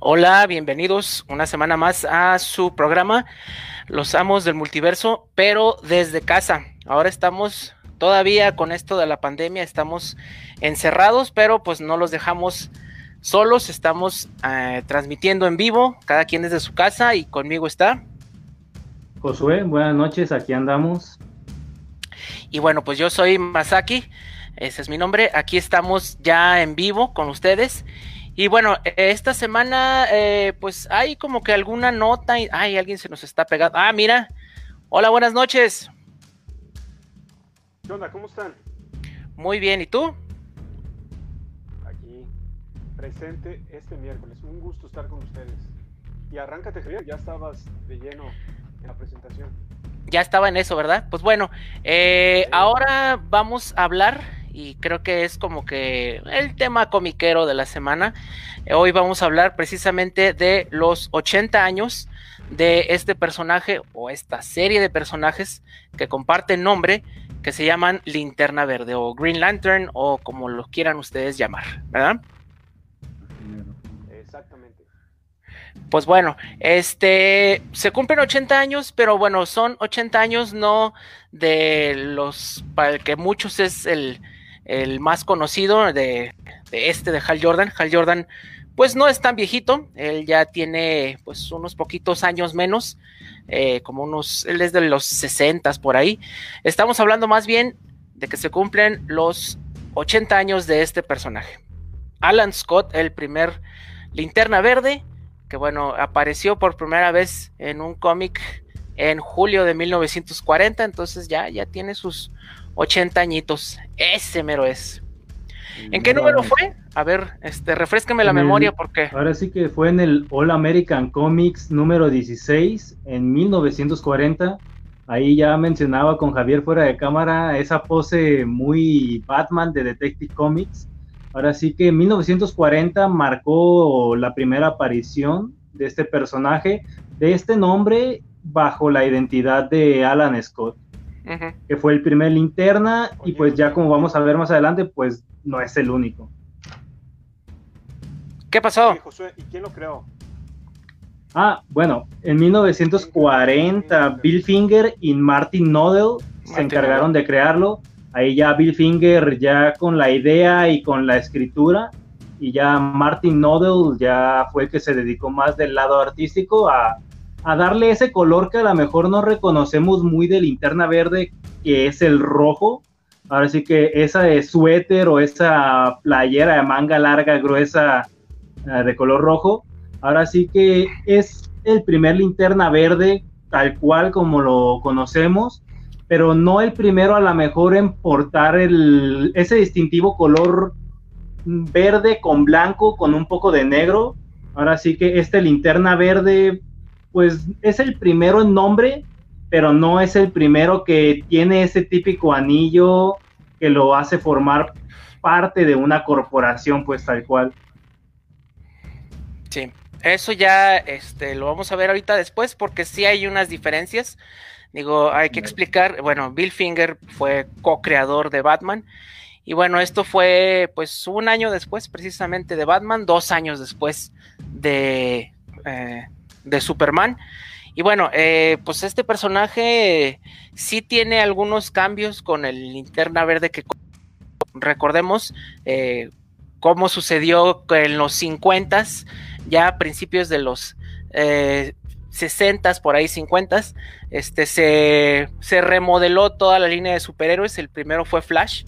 Hola, bienvenidos una semana más a su programa Los Amos del Multiverso, pero desde casa. Ahora estamos todavía con esto de la pandemia, estamos encerrados, pero pues no los dejamos solos, estamos eh, transmitiendo en vivo, cada quien desde su casa y conmigo está. Josué, buenas noches, aquí andamos. Y bueno, pues yo soy Masaki, ese es mi nombre, aquí estamos ya en vivo con ustedes y bueno, esta semana, eh, pues hay como que alguna nota. Y, ay, alguien se nos está pegando. Ah, mira. Hola, buenas noches. ¿Qué onda? ¿Cómo están? Muy bien, ¿y tú? Aquí, presente este miércoles. Un gusto estar con ustedes. Y arráncate, Javier, ya estabas de lleno en la presentación. Ya estaba en eso, ¿verdad? Pues bueno, eh, ahora vamos a hablar y creo que es como que el tema comiquero de la semana. Hoy vamos a hablar precisamente de los 80 años de este personaje o esta serie de personajes que comparten nombre que se llaman Linterna Verde o Green Lantern o como lo quieran ustedes llamar, ¿verdad? Exactamente. Pues bueno, este se cumplen 80 años, pero bueno, son 80 años no de los para el que muchos es el el más conocido de, este de Hal Jordan. Hal Jordan, pues no es tan viejito, él ya tiene pues unos poquitos años menos, eh, como unos, él es de los 60 por ahí. Estamos hablando más bien de que se cumplen los 80 años de este personaje. Alan Scott, el primer linterna verde, que bueno, apareció por primera vez en un cómic en julio de 1940, entonces ya, ya tiene sus 80 añitos. Ese mero es. ¿En qué número fue? A ver, este, refrescame la memoria porque. Ahora sí que fue en el All American Comics número 16 en 1940. Ahí ya mencionaba con Javier fuera de cámara esa pose muy Batman de Detective Comics. Ahora sí que en 1940 marcó la primera aparición de este personaje, de este nombre, bajo la identidad de Alan Scott que fue el primer linterna y pues ya como vamos a ver más adelante, pues no es el único. ¿Qué pasó? ¿y quién lo creó? Ah, bueno, en 1940 Bill Finger y Martin Nodell se encargaron de crearlo. Ahí ya Bill Finger ya con la idea y con la escritura y ya Martin Nodell ya fue el que se dedicó más del lado artístico a a darle ese color que a lo mejor no reconocemos muy de linterna verde, que es el rojo. Ahora sí que esa de suéter o esa playera de manga larga, gruesa, eh, de color rojo, ahora sí que es el primer linterna verde tal cual como lo conocemos, pero no el primero a lo mejor en portar el, ese distintivo color verde con blanco con un poco de negro. Ahora sí que este linterna verde pues es el primero en nombre, pero no es el primero que tiene ese típico anillo que lo hace formar parte de una corporación, pues tal cual. Sí, eso ya este, lo vamos a ver ahorita después porque sí hay unas diferencias. Digo, hay que explicar, bueno, Bill Finger fue co-creador de Batman y bueno, esto fue pues un año después precisamente de Batman, dos años después de, eh, de Superman. Y bueno, eh, pues este personaje sí tiene algunos cambios con el linterna verde que recordemos eh, cómo sucedió en los 50 ya a principios de los eh, 60 por ahí 50 este se, se remodeló toda la línea de superhéroes. El primero fue Flash.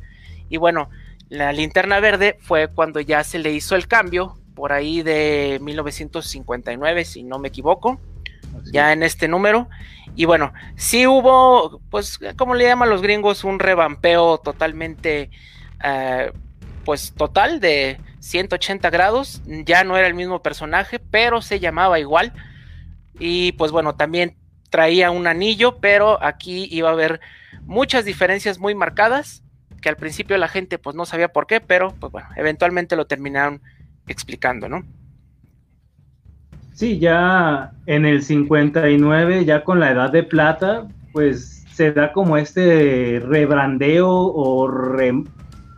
Y bueno, la linterna verde fue cuando ya se le hizo el cambio por ahí de 1959, si no me equivoco, ya en este número. Y bueno, sí hubo, pues, como le llaman los gringos, un revampeo totalmente, eh, pues, total de 180 grados. Ya no era el mismo personaje, pero se llamaba igual. Y pues bueno, también traía un anillo, pero aquí iba a haber muchas diferencias muy marcadas, que al principio la gente pues no sabía por qué, pero pues bueno, eventualmente lo terminaron explicando, ¿no? Sí, ya en el 59, ya con la edad de plata, pues se da como este rebrandeo o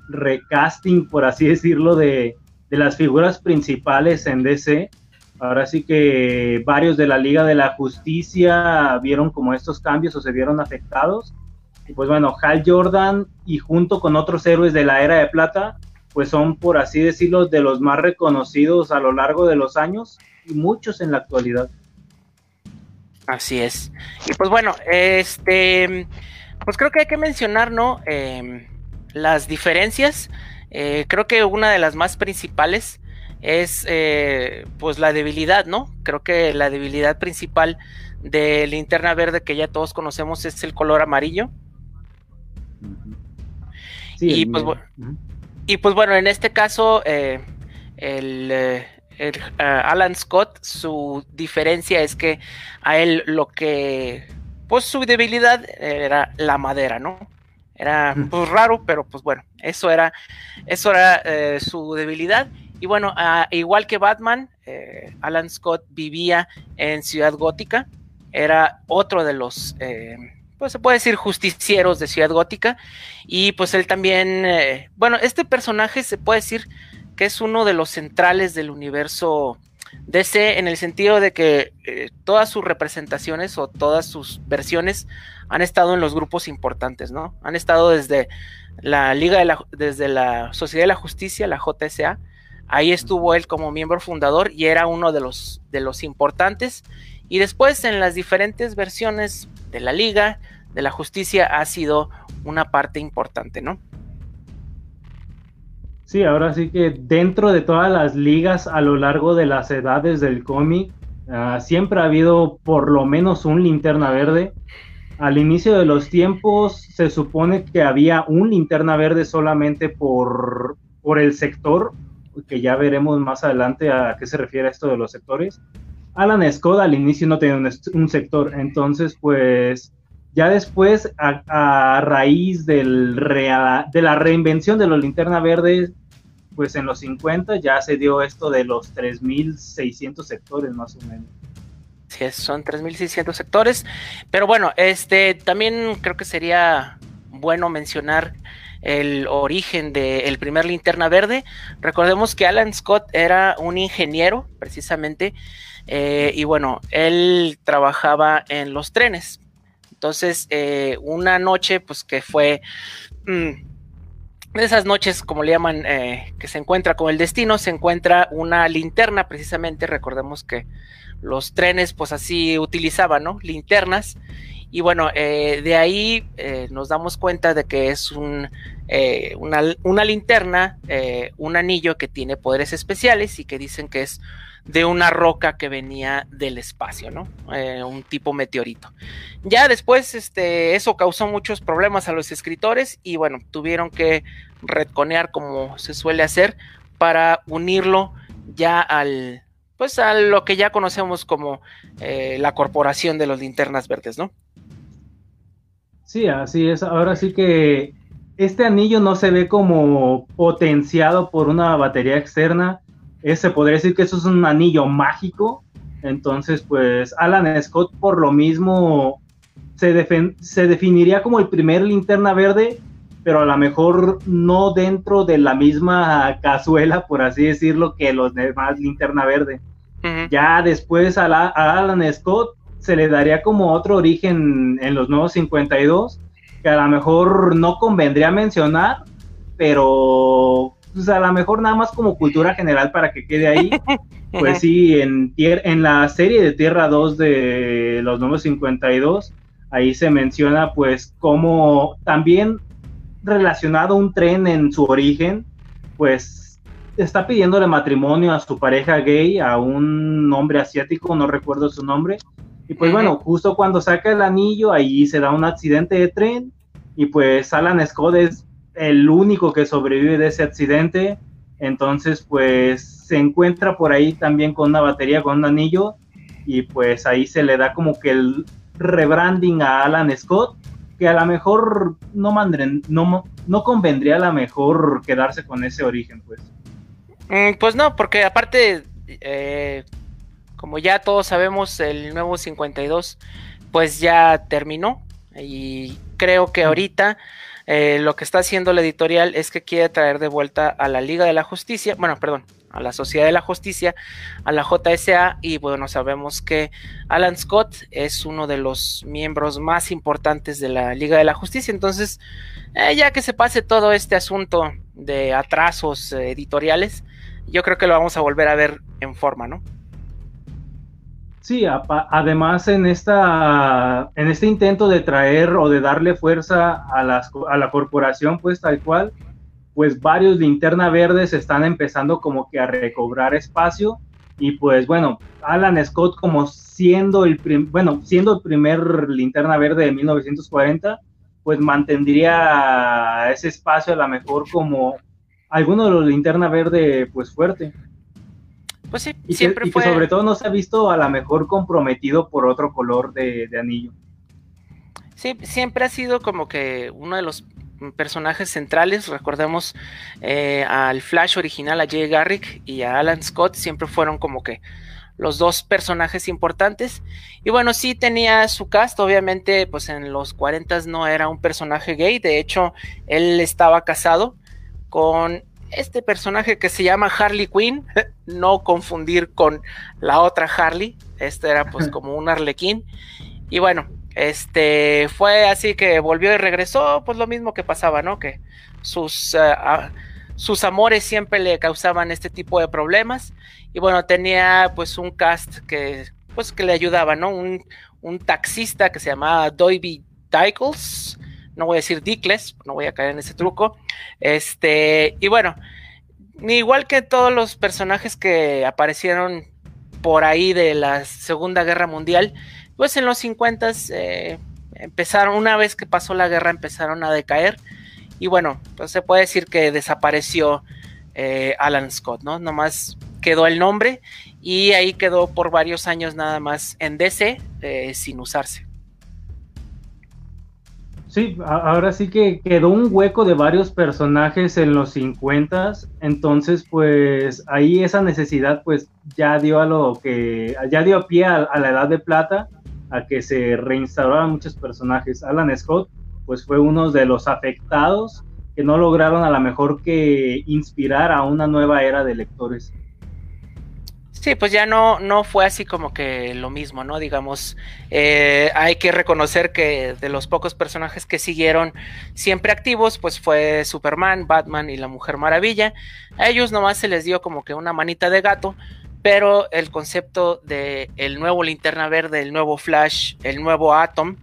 recasting, por así decirlo, de, las figuras principales en DC. Ahora sí que varios de la Liga de la Justicia vieron como estos cambios o se vieron afectados. Y pues bueno, Hal Jordan y junto con otros héroes de la era de plata, pues son por así decirlo de los más reconocidos a lo largo de los años y muchos en la actualidad. Así es. Y pues bueno, este, pues creo que hay que mencionar, ¿no? Em, las diferencias. Eh, creo que una de las más principales es eh, pues la debilidad, ¿no? Creo que la debilidad principal de linterna verde que ya todos conocemos es el color amarillo. y, pues, y, pues, bueno, en este caso, eh, el, eh, Alan Scott, su diferencia es que a él lo que, pues su debilidad era la madera, ¿no? Era pues raro, pero pues bueno, eso era, eso era su debilidad. Y bueno, igual que Batman, eh, Alan Scott vivía en Ciudad Gótica, era otro de los, eh, pues se puede decir, justicieros de Ciudad Gótica. Y pues él también, eh, bueno, este personaje se puede decir que es uno de los centrales del universo DC en el sentido de que todas sus representaciones o todas sus versiones han estado en los grupos importantes, ¿no? Han estado desde la Liga de la, desde la Sociedad de la Justicia, la JSA, Ahí estuvo él como miembro fundador y era uno de los, de los importantes. Y después en las diferentes versiones de la liga, de la justicia, ha sido una parte importante, ¿no? Sí, ahora sí que dentro de todas las ligas a lo largo de las edades del cómic, ah, siempre ha habido por lo menos un linterna verde. Al inicio de los tiempos se supone que había un linterna verde solamente por, por el sector que ya veremos más adelante a qué se refiere esto de los sectores. Alan Scott al inicio no tenía un, sector, entonces pues ya después a, raíz del de la reinvención de los linterna verdes, pues en los 50 ya se dio esto de los 3.600 sectores más o menos. Sí, son 3.600 sectores, pero bueno, este también creo que sería bueno mencionar el origen del primer linterna verde. Recordemos que Alan Scott era un ingeniero, precisamente, eh, y bueno, él trabajaba en los trenes. Entonces, eh, una noche, pues que fue mm, de esas noches, como le llaman, eh, que se encuentra con el destino, se encuentra una linterna, precisamente, recordemos que los trenes, pues así utilizaban, ¿no? Linternas. Y bueno, eh, de ahí nos damos cuenta de que es un, una, linterna, un anillo que tiene poderes especiales y que dicen que es de una roca que venía del espacio, ¿no? un tipo meteorito. Ya después, este, eso causó muchos problemas a los escritores y bueno, tuvieron que retconear como se suele hacer para unirlo ya al, pues a lo que ya conocemos como la corporación de los linternas verdes, ¿no? Sí, así es. Ahora sí que este anillo no se ve como potenciado por una batería externa. Se podría decir que eso es un anillo mágico. Entonces, pues Alan Scott por lo mismo se, se definiría como el primer linterna verde, pero a lo mejor no dentro de la misma cazuela, por así decirlo, que los demás linterna verde. Ya después a, a Alan Scott se le daría como otro origen en los nuevos 52, que a lo mejor no convendría mencionar, pero pues a lo mejor nada más como cultura general para que quede ahí. Pues sí, en, en la serie de Tierra 2 de los nuevos 52, ahí se menciona pues como también relacionado un tren en su origen, pues está pidiéndole matrimonio a su pareja gay, a un hombre asiático, no recuerdo su nombre, y pues bueno, justo cuando saca el anillo, ahí se da un accidente de tren y pues Alan Scott es el único que sobrevive de ese accidente. Entonces pues se encuentra por ahí también con una batería, con un anillo y pues ahí se le da como que el rebranding a Alan Scott, que a lo mejor no, no, no convendría a lo mejor quedarse con ese origen pues. Mm, pues no, porque aparte... Eh como ya todos sabemos, el nuevo 52 pues ya terminó y creo que ahorita eh, lo que está haciendo la editorial es que quiere traer de vuelta a la Liga de la Justicia, bueno, perdón, a la Sociedad de la Justicia, a la JSA, y bueno, sabemos que Alan Scott es uno de los miembros más importantes de la Liga de la Justicia, entonces, eh, ya que se pase todo este asunto de atrasos eh, editoriales, yo creo que lo vamos a volver a ver en forma, ¿no? Sí, además en, esta, en este intento de traer o de darle fuerza a, las, a la corporación, pues tal cual, pues varios linterna verdes están empezando como que a recobrar espacio y pues bueno, Alan Scott como siendo el, bueno, siendo el primer linterna verde de 1940, pues mantendría ese espacio a lo mejor como alguno de los linterna verde pues fuerte. Pues sí, y siempre que, sobre todo no se ha visto a lo mejor comprometido por otro color de, anillo. Sí, siempre ha sido como que uno de los personajes centrales, recordemos eh, al Flash original, a Jay Garrick y a Alan Scott, siempre fueron como que los dos personajes importantes. Y bueno, sí tenía su cast, obviamente, pues en los 40 no era un personaje gay, de hecho, él estaba casado con este personaje que se llama Harley Quinn, no confundir con la otra Harley, este era pues como un arlequín, y bueno, este fue así que volvió y regresó, pues lo mismo que pasaba, ¿no? Que sus, eh, sus amores siempre le causaban este tipo de problemas, y bueno, tenía pues un cast que pues que le ayudaba, ¿no? Un, un taxista que se llamaba Doiby Dykles, no voy a decir Dicles, no voy a caer en ese truco. Este, y bueno, igual que todos los personajes que aparecieron por ahí de la Segunda Guerra Mundial, pues en los 50 eh, empezaron, una vez que pasó la guerra, empezaron a decaer. Y bueno, pues se puede decir que desapareció eh, Alan Scott, ¿no? Nomás quedó el nombre y ahí quedó por varios años nada más en DC eh, sin usarse. Sí, ahora sí que quedó un hueco de varios personajes en los 50, entonces pues ahí esa necesidad pues ya dio a lo que, ya dio pie a, la edad de plata, a que se reinstauraran muchos personajes. Alan Scott pues fue uno de los afectados que no lograron a lo mejor que inspirar a una nueva era de lectores. Sí, pues ya no, no fue así como que lo mismo, ¿no? Digamos, eh, hay que reconocer que de los pocos personajes que siguieron siempre activos, pues fue Superman, Batman y la Mujer Maravilla. A ellos nomás se les dio como que una manita de gato, pero el concepto de el nuevo Linterna Verde, el nuevo Flash, el nuevo Atom,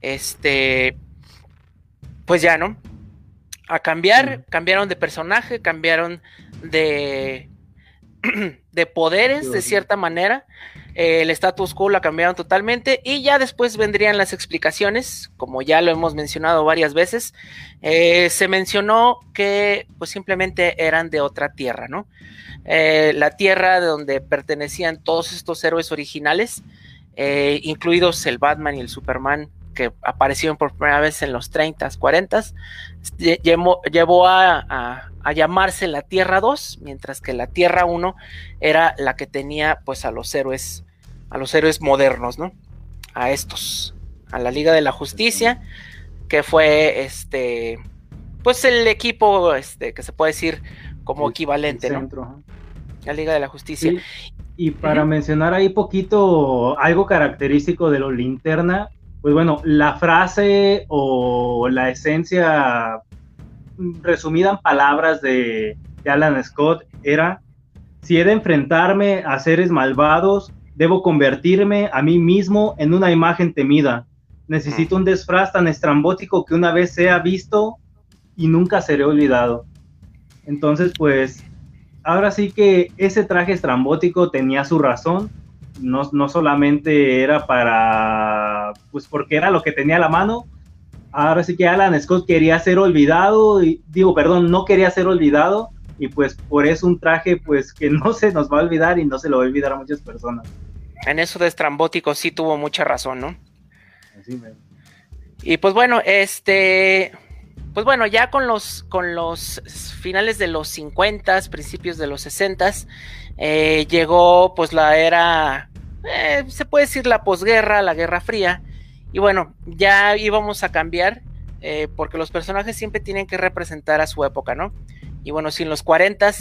este, pues ya, ¿no? A cambiar, cambiaron de personaje, cambiaron de de poderes de cierta manera. el status quo la cambiaron totalmente y ya después vendrían las explicaciones, como ya lo hemos mencionado varias veces. Eh, se mencionó que pues simplemente eran de otra tierra, ¿no? Eh, la tierra de donde pertenecían todos estos héroes originales, eh, incluidos el Batman y el Superman que aparecieron por primera vez en los 30s, 40s, llevó, a, llamarse la Tierra 2, mientras que la Tierra 1 era la que tenía pues a los héroes, a los héroes modernos, ¿no? A estos, a la Liga de la Justicia, que fue este, pues el equipo, este, que se puede decir como equivalente, ¿no? La Liga de la Justicia. Y para mencionar ahí poquito algo característico de lo linterna, pues bueno, la frase o la esencia resumida en palabras de, Alan Scott era, si he de enfrentarme a seres malvados, debo convertirme a mí mismo en una imagen temida. Necesito un disfraz tan estrambótico que una vez sea visto y nunca seré olvidado. Entonces, pues, ahora sí que ese traje estrambótico tenía su razón no, solamente era para, pues porque era lo que tenía a la mano, ahora sí que Alan Scott quería ser olvidado, y digo, perdón, no quería ser olvidado, y pues por eso un traje pues que no se nos va a olvidar y no se lo va a olvidar a muchas personas. En eso de estrambótico sí tuvo mucha razón, ¿no? y pues bueno, este, pues bueno, ya con los, con los finales de los 50, principios de los 60, eh, llegó pues la era eh, se puede decir la posguerra, la Guerra Fría. Y bueno, ya íbamos a cambiar, eh, porque los personajes siempre tienen que representar a su época, ¿no? Y bueno, si en los 40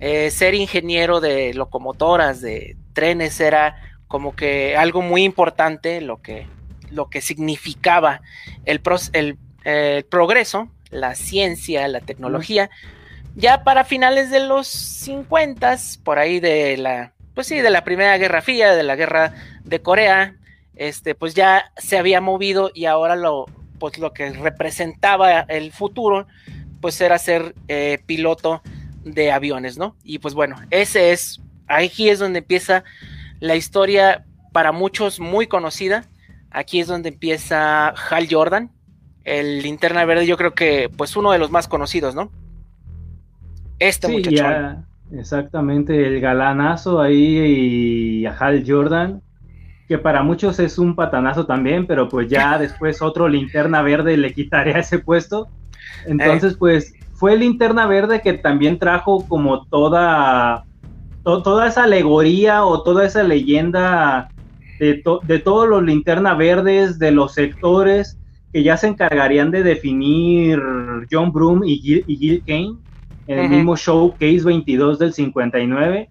eh, ser ingeniero de locomotoras, de trenes, era como que algo muy importante, lo que, lo que significaba el, el, progreso, la ciencia, la tecnología. Ya para finales de los 50, por ahí de la, pues sí, de la Primera Guerra Fría, de la Guerra de Corea, este, pues ya se había movido y ahora lo, pues lo que representaba el futuro, pues era ser eh, piloto de aviones, ¿no? Y pues bueno, ese es, aquí es donde empieza la historia para muchos muy conocida. Aquí es donde empieza Hal Jordan, el linterna verde, yo creo que pues uno de los más conocidos, ¿no? Este muchacho. exactamente, el galanazo ahí y Hal Jordan que para muchos es un patanazo también, pero pues ya después otro linterna verde le quitaría ese puesto. Entonces, pues fue linterna verde que también trajo como toda, toda esa alegoría o toda esa leyenda de, de todos los linterna verdes, de los sectores que ya se encargarían de definir John Broom y Gil, y Kane en el mismo Showcase 22 del 59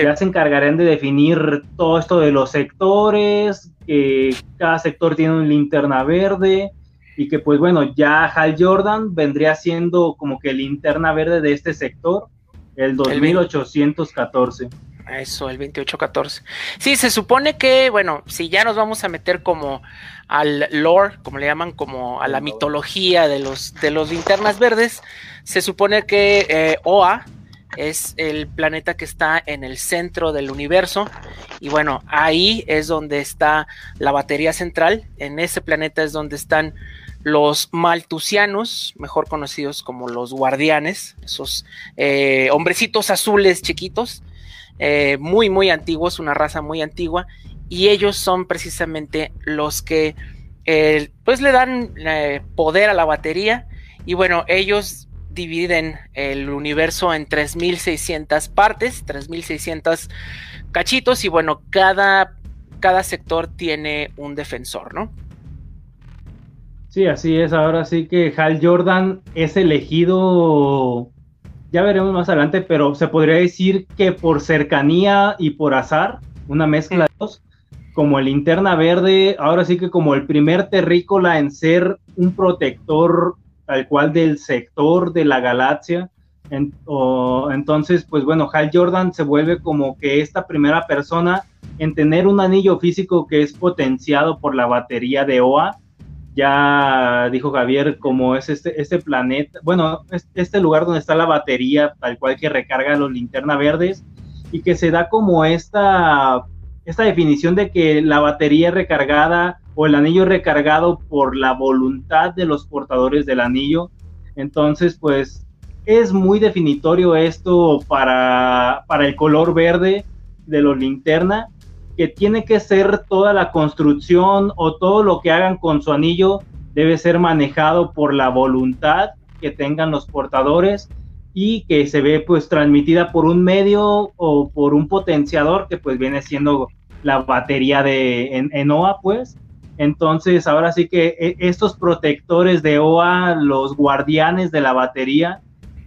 ya se encargarán de definir todo esto de los sectores, que cada sector tiene una linterna verde y que pues bueno, ya Hal Jordan vendría siendo como que linterna verde de este sector, el 2814. Eso, el 2814. Sí, se supone que, bueno, si ya nos vamos a meter como al lore, como le llaman, como a la mitología de los, de los linternas verdes, se supone que eh, OA, es el planeta que está en el centro del universo. Y bueno, ahí es donde está la batería central, en ese planeta es donde están los maltusianos, mejor conocidos como los guardianes, esos eh, hombrecitos azules chiquitos, eh, muy, muy antiguos, una raza muy antigua, y ellos son precisamente los que eh, pues le dan poder a la batería, y bueno, ellos dividen el universo en 3600 partes, 3600 cachitos y bueno, cada, cada sector tiene un defensor, ¿no? Sí, así es. Ahora sí que Hal Jordan es elegido, ya veremos más adelante, pero se podría decir que por cercanía y por azar, una mezcla de dos, como el linterna verde, ahora sí que como el primer terrícola en ser un protector tal cual del sector de la galaxia. entonces, pues bueno, Hal Jordan se vuelve como que esta primera persona en tener un anillo físico que es potenciado por la batería de OA. Ya dijo Javier, como es este, este planeta, bueno, este lugar donde está la batería, tal cual que recarga los linternas verdes, y que se da como esta, esta definición de que la batería recargada o el anillo recargado por la voluntad de los portadores del anillo. Entonces, pues es muy definitorio esto para, para el color verde de los linterna, que tiene que ser toda la construcción o todo lo que hagan con su anillo debe ser manejado por la voluntad que tengan los portadores y que se ve pues transmitida por un medio o por un potenciador que pues viene siendo la batería de en, pues entonces, ahora sí que e, estos protectores de OA, los guardianes de la batería,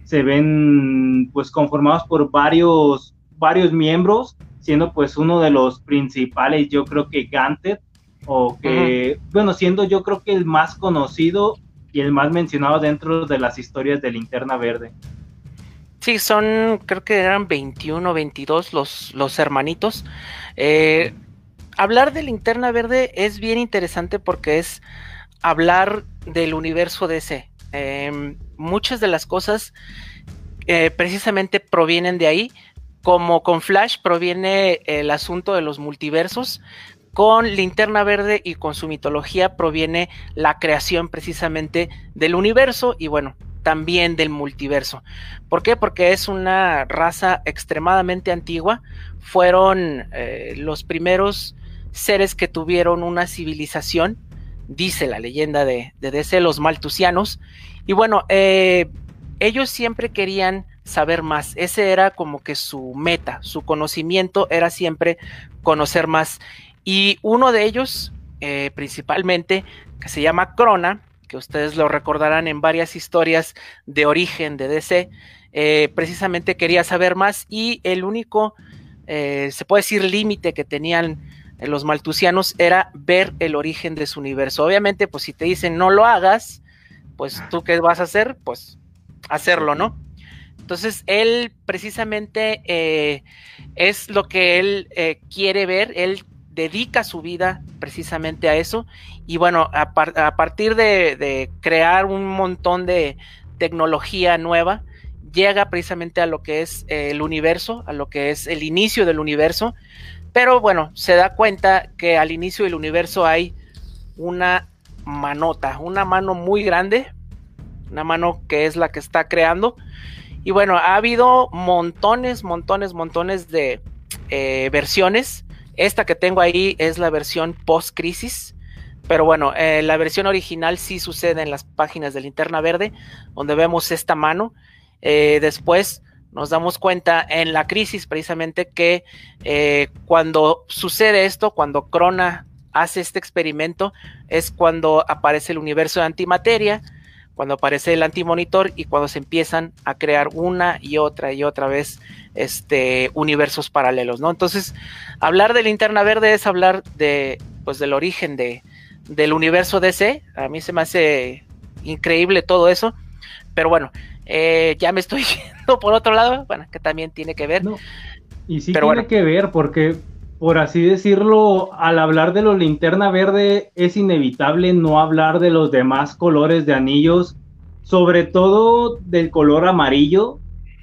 se ven pues conformados por varios, varios miembros, siendo pues uno de los principales, yo creo que Gantet, o que, bueno, siendo yo creo que el más conocido y el más mencionado dentro de las historias de Linterna Verde. Sí, son, creo que eran 21 o 22 los, los hermanitos. Eh, hablar de linterna verde es bien interesante porque es hablar del universo DC. Em, muchas de las cosas eh, precisamente provienen de ahí, como con Flash proviene el asunto de los multiversos, con Linterna Verde y con su mitología proviene la creación precisamente del universo y bueno, también del multiverso. ¿Por qué? Porque es una raza extremadamente antigua. Fueron eh, los primeros seres que tuvieron una civilización, dice la leyenda de, de DC, los maltusianos. Y bueno, eh, ellos siempre querían saber más. Ese era como que su meta, su conocimiento era siempre conocer más. Y uno de ellos, eh, principalmente, que se llama Crona, que ustedes lo recordarán en varias historias de origen de DC, eh, precisamente quería saber más y el único, se puede decir, límite que tenían los maltusianos era ver el origen de su universo. Obviamente, pues si te dicen no lo hagas, pues tú qué vas a hacer, pues hacerlo, ¿no? Entonces, él precisamente eh, es lo que él quiere ver, él dedica su vida precisamente a eso. Y bueno, a, partir de, crear un montón de tecnología nueva, llega precisamente a lo que es el universo, a lo que es el inicio del universo. Pero bueno, se da cuenta que al inicio del universo hay una manota, una mano muy grande, una mano que es la que está creando. Y bueno, ha habido montones, montones, montones de eh, versiones esta que tengo ahí es la versión post-crisis. Pero bueno, eh, la versión original sí sucede en las páginas de Linterna Verde, donde vemos esta mano. Eh, después nos damos cuenta en la crisis precisamente que eh, cuando sucede esto, cuando Crona hace este experimento, es cuando aparece el universo de antimateria, cuando aparece el antimonitor y cuando se empiezan a crear una y otra y otra vez este, universos paralelos, ¿no? Entonces, hablar de linterna verde es hablar de, pues, del origen de, del universo DC. A mí se me hace increíble todo eso, pero bueno, eh, ya me estoy yendo por otro lado, bueno, que también tiene que ver. Y sí tiene que ver porque, por así decirlo, al hablar de los linterna verde es inevitable no hablar de los demás colores de anillos, sobre todo del color amarillo,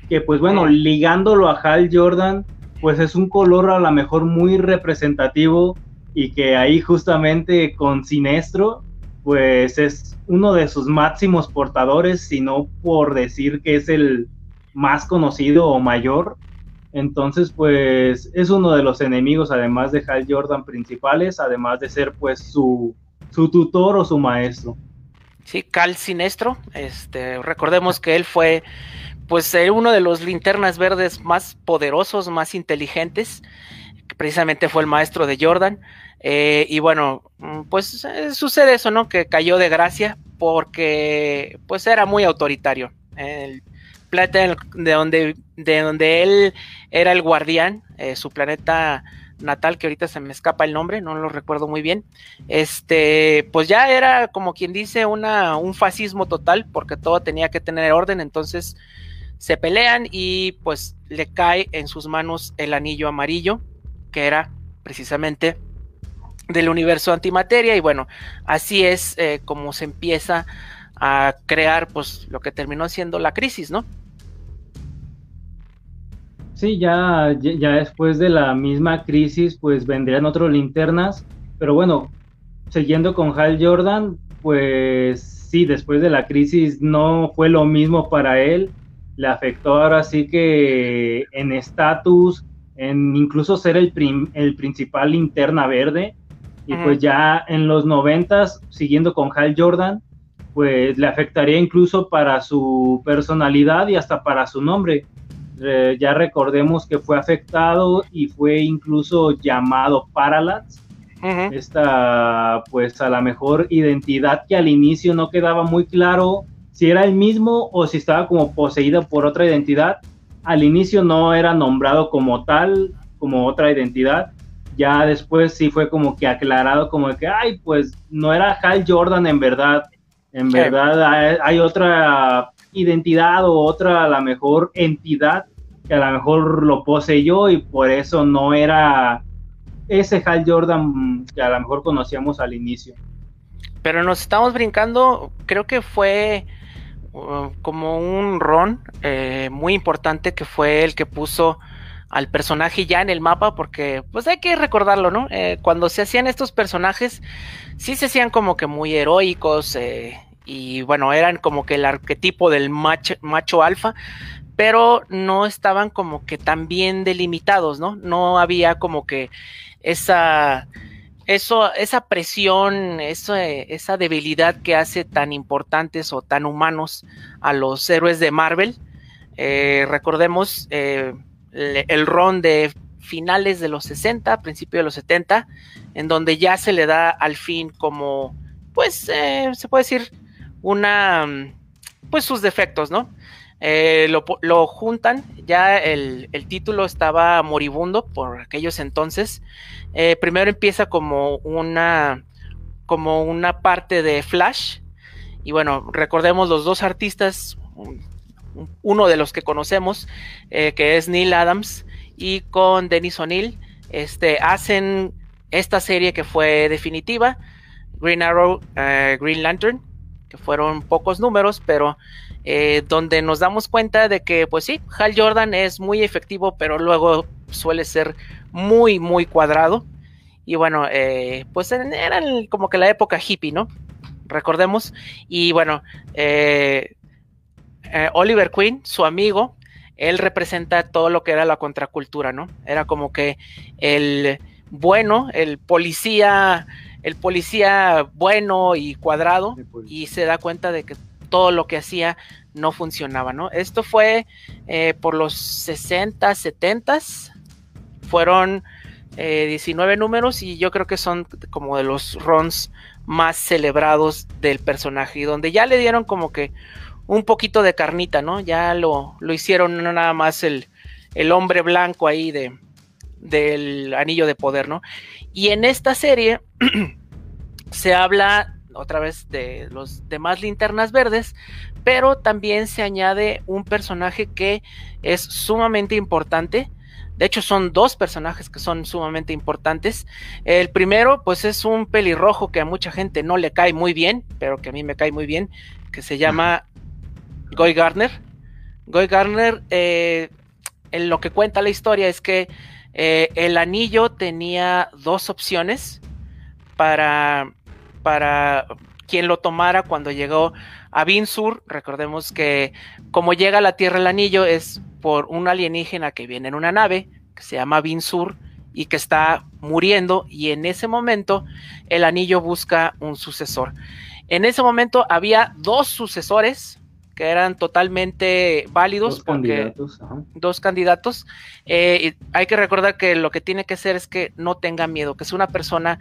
que pues bueno, ligándolo a Hal Jordan, pues es un color a lo mejor muy representativo y que ahí justamente con Sinestro, pues es uno de sus máximos portadores, si no por decir que es el más conocido o mayor. Entonces, pues es uno de los enemigos, además de Hal Jordan, principales, además de ser pues su, su tutor o su maestro. Sí, Cal Sinestro, este, recordemos que él fue pues eh, uno de los linternas verdes más poderosos, más inteligentes, precisamente fue el maestro de Jordan. Eh, y bueno, mm, pues eh, sucede eso, ¿no? Que cayó de gracia porque pues era muy autoritario. El planeta de donde, de donde él era el guardián, su planeta natal, que ahorita se me escapa el nombre, no lo recuerdo muy bien, este, pues ya era como quien dice una, un fascismo total, porque todo tenía que tener orden, entonces se pelean y pues le cae en sus manos el anillo amarillo, que era precisamente del universo antimateria y bueno, así es eh, como se empieza a crear pues lo que terminó siendo la crisis, ¿no? Sí, ya, ya después de la misma crisis pues vendrían otras linternas, pero bueno, siguiendo con Hal Jordan, pues sí, después de la crisis no fue lo mismo para él, le afectó ahora sí que en estatus, en incluso ser el, el principal linterna verde. Y pues ya en los noventas, siguiendo con Hal Jordan, pues le afectaría incluso para su personalidad y hasta para su nombre. ya recordemos que fue afectado y fue incluso llamado Parallax. Esta, pues a la mejor identidad que al inicio no quedaba muy claro si era el mismo o si estaba como poseído por otra identidad. Al inicio no era nombrado como tal, como otra identidad. Ya después sí fue como que aclarado como que, ay, pues no era Hal Jordan en verdad. En verdad hay, otra identidad o otra a la mejor entidad que a lo mejor lo poseyó y por eso no era ese Hal Jordan que a lo mejor conocíamos al inicio. Pero nos estamos brincando, creo que fue Uh, como un ron eh, muy importante que fue el que puso al personaje ya en el mapa, porque pues hay que recordarlo, ¿no? Eh, cuando se hacían estos personajes, sí se hacían como que muy heroicos eh, y bueno, eran como que el arquetipo del macho, macho alfa, pero no estaban como que tan bien delimitados, ¿no? No había como que esa eso, esa presión, esa debilidad que hace tan importantes o tan humanos a los héroes de Marvel. Eh, recordemos el ron de finales de los 60, principio de los 70, en donde ya se le da al fin como, pues, eh, se puede decir, una, pues sus defectos, ¿no? eh, lo, juntan, ya el, título estaba moribundo por aquellos entonces. Eh, primero empieza como una, como una parte de Flash. Y bueno, recordemos los dos artistas, uno de los que conocemos, eh, que es Neil Adams, y con Dennis O'Neill, este, hacen esta serie que fue definitiva, Green Arrow, Green Lantern, que fueron pocos números, pero eh, donde nos damos cuenta de que, pues sí, Hal Jordan es muy efectivo, pero luego suele ser muy, muy cuadrado. Y bueno, eh, pues era como que la época hippie, ¿no? Recordemos. Y bueno, eh, Oliver Queen, su amigo, él representa todo lo que era la contracultura, ¿no? Era como que el bueno, el policía, el policía bueno y cuadrado, y se da cuenta de que todo lo que hacía no funcionaba, ¿no? Esto fue eh, por los 60, 70, fueron 19 eh, números y yo creo que son como de los runs más celebrados del personaje y donde ya le dieron como que un poquito de carnita, ¿no? Ya lo, lo hicieron no nada más el, el hombre blanco ahí de, del anillo de poder, ¿no? Y en esta serie se habla otra vez de los demás linternas verdes, pero también se añade un personaje que es sumamente importante. De hecho, son dos personajes que son sumamente importantes. El primero, pues es un pelirrojo que a mucha gente no le cae muy bien, pero que a mí me cae muy bien, que se llama Guy Garner. Guy Garner, eh, en lo que cuenta la historia es que eh, el anillo tenía dos opciones para para quien lo tomara cuando llegó a Binsur. Recordemos que como llega a la Tierra el anillo es por un alienígena que viene en una nave que se llama Binsur y que está muriendo y en ese momento el anillo busca un sucesor. En ese momento había dos sucesores que eran totalmente válidos dos candidatos, dos candidatos. Eh, hay que recordar que lo que tiene que ser es que no tenga miedo, que es una persona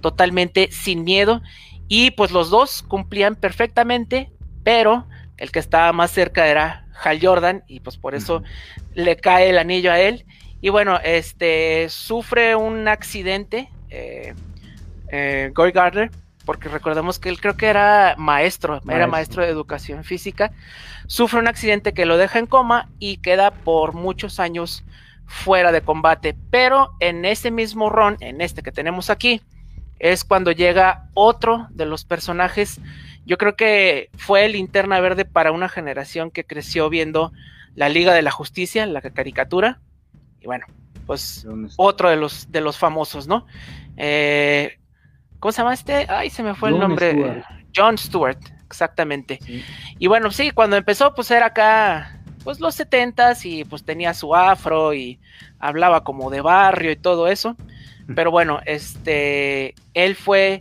totalmente sin miedo. Y pues los dos cumplían perfectamente, pero el que estaba más cerca era Hal Jordan y pues por eso le cae el anillo a él. Y bueno, este sufre un accidente, eh, eh Gardner, porque recordemos que él creo que era maestro, maestro, era maestro de educación física. Sufre un accidente que lo deja en coma y queda por muchos años fuera de combate. Pero en ese mismo ron, en este que tenemos aquí, es cuando llega otro de los personajes. Yo creo que fue linterna verde para una generación que creció viendo la Liga de la Justicia, la caricatura. Y bueno, pues otro de los, de los famosos, ¿no? Eh, ¿Cómo se llama este? Ay, se me fue el nombre. John Stewart, exactamente. Y bueno, sí, cuando empezó, pues era acá, pues los setentas y pues tenía su afro y hablaba como de barrio y todo eso. Pero bueno, este, él fue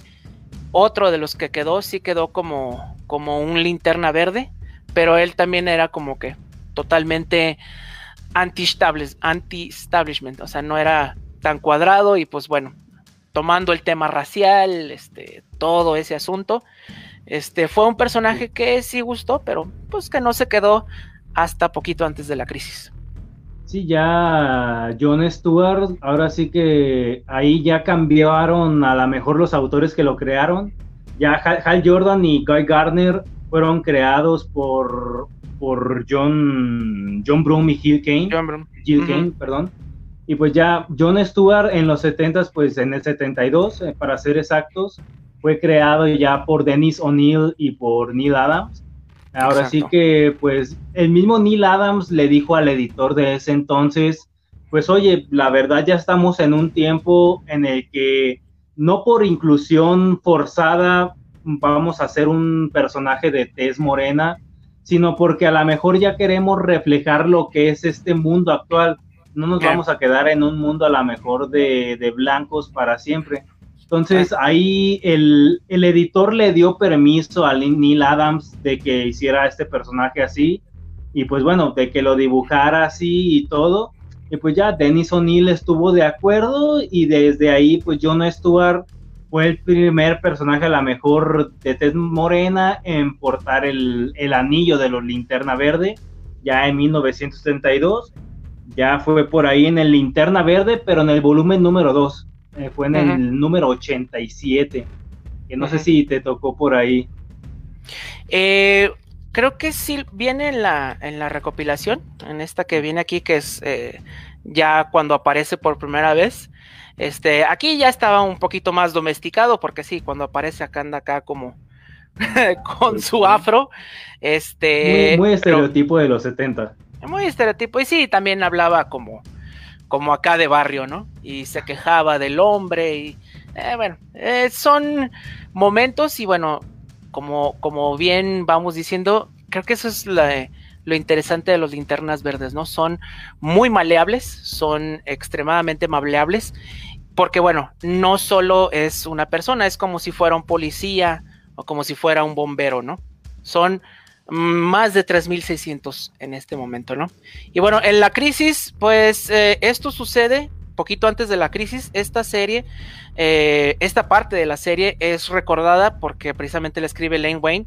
otro de los que quedó, sí quedó como, como un linterna verde, pero él también era como que totalmente anti-establishment, o sea, no era tan cuadrado y pues bueno, tomando el tema racial, este, todo ese asunto, este, fue un personaje que sí gustó, pero pues que no se quedó hasta poquito antes de la crisis. Sí, ya John Stewart, ahora sí que ahí ya cambiaron a lo mejor los autores que lo crearon. Ya Hal, Jordan y Guy Gardner fueron creados por, por John, John Broom y Gil Kane. John Gil Kane, perdón. Y pues ya John Stewart en los 70 pues en el 72, eh, para ser exactos, fue creado ya por Dennis O'Neill y por Neil Adams. Ahora sí que, pues, el mismo Neil Adams le dijo al editor de ese entonces, pues, oye, la verdad ya estamos en un tiempo en el que no por inclusión forzada vamos a hacer un personaje de tez morena, sino porque a lo mejor ya queremos reflejar lo que es este mundo actual. No nos vamos a quedar en un mundo a lo mejor de, de blancos para siempre. Entonces ahí el, editor le dio permiso a Neil Adams de que hiciera este personaje así y pues bueno, de que lo dibujara así y todo. Y pues ya Dennis O'Neill estuvo de acuerdo y desde ahí pues John Stewart fue el primer personaje a la mejor de Ted Morena en portar el, el anillo de los linterna verde ya en 1932, ya fue por ahí en el Linterna Verde, pero en el volumen número 2, eh, fue en el número 87, que no sé si te tocó por ahí. Eh, creo que sí viene en la, en la recopilación, en esta que viene aquí, que es eh, ya cuando aparece por primera vez. Este, aquí ya estaba un poquito más domesticado, porque sí, cuando aparece acá anda acá como con su afro. Este. Muy, estereotipo de los 70. Muy estereotipo. Y sí, también hablaba como, como acá de barrio, ¿no? Y se quejaba del hombre. Y eh, bueno, eh, son momentos. Y bueno, como, como bien vamos diciendo, creo que eso es lo interesante de los linternas verdes, ¿no? Son muy maleables, son extremadamente maleables. Porque bueno, no solo es una persona, es como si fuera un policía, o como si fuera un bombero, ¿no? Son más de 3.600 en este momento, ¿no? Y bueno, en la crisis, pues eh, esto sucede poquito antes de la crisis. Esta serie, eh, esta parte de la serie es recordada porque precisamente la escribe Lane Wayne,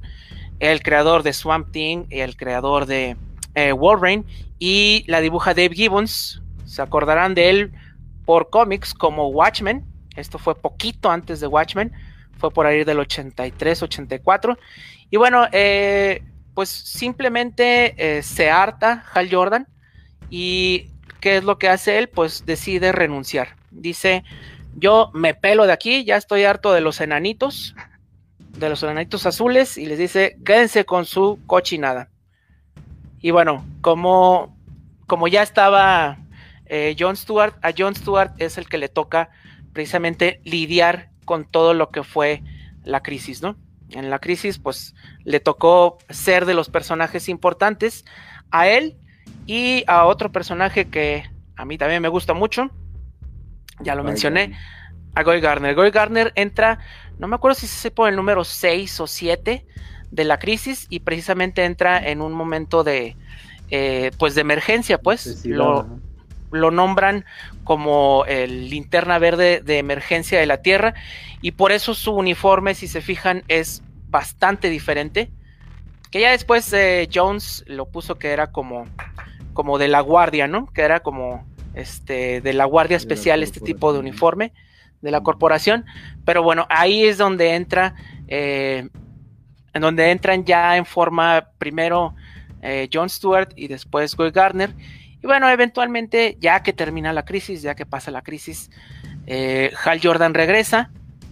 el creador de Swamp Thing el creador de eh, Wolverine, y la dibuja Dave Gibbons. Se acordarán de él por cómics como Watchmen. Esto fue poquito antes de Watchmen fue por ahí del 83, 84. Y bueno, eh, pues simplemente eh, se harta Hal Jordan y ¿qué es lo que hace él? Pues decide renunciar. Dice, yo me pelo de aquí, ya estoy harto de los enanitos, de los enanitos azules y les dice, quédense con su cochinada. Y bueno, como, como ya estaba eh, John Stewart, a John Stewart es el que le toca precisamente lidiar con todo lo que fue la crisis, ¿no? En la crisis, pues le tocó ser de los personajes importantes a él y a otro personaje que a mí también me gusta mucho, ya lo mencioné, a Goy Garner. Goy Garner entra, no me acuerdo si se por el número 6 o 7 de la crisis y precisamente entra en un momento de, eh, pues de emergencia, pues, lo, lo nombran como el linterna verde de emergencia de la Tierra y por eso su uniforme, si se fijan, es bastante diferente. Que ya después eh, Jones lo puso que era como, como de la guardia, ¿no? Que era como este de la guardia especial, este tipo de uniforme de la corporación. Pero bueno, ahí es donde entra, eh, en donde entran ya en forma primero eh, John Stewart y después Will Gardner y bueno, eventualmente, ya que termina la crisis, ya que pasa la crisis, eh, Hal Jordan regresa.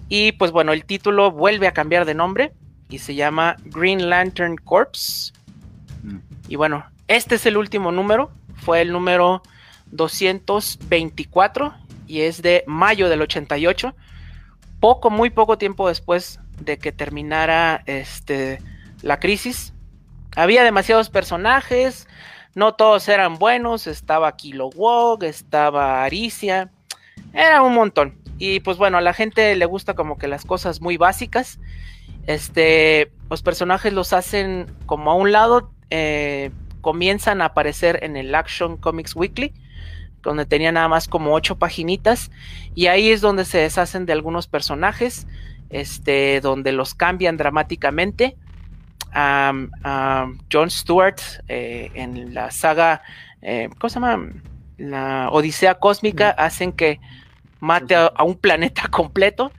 Y pues bueno, el título vuelve a cambiar de nombre y se llama Green Lantern Corps. Mm. Y bueno, este es el último número, fue el número 224 y es de mayo del 88. Poco, muy poco tiempo después de que terminara este, la crisis. Había demasiados personajes, no todos eran buenos, estaba Kilowog, estaba Aricia, era un montón. Y pues bueno, a la gente le gusta como que las cosas muy básicas. Este, los personajes los hacen como a un lado, eh, comienzan a aparecer en el Action Comics Weekly, donde tenía nada más como ocho paginitas, y ahí es donde se deshacen de algunos personajes, este, donde los cambian dramáticamente a, John Stewart eh, en la saga, eh, ¿cómo se llama? La Odisea Cósmica, hacen que mate a, un planeta completo.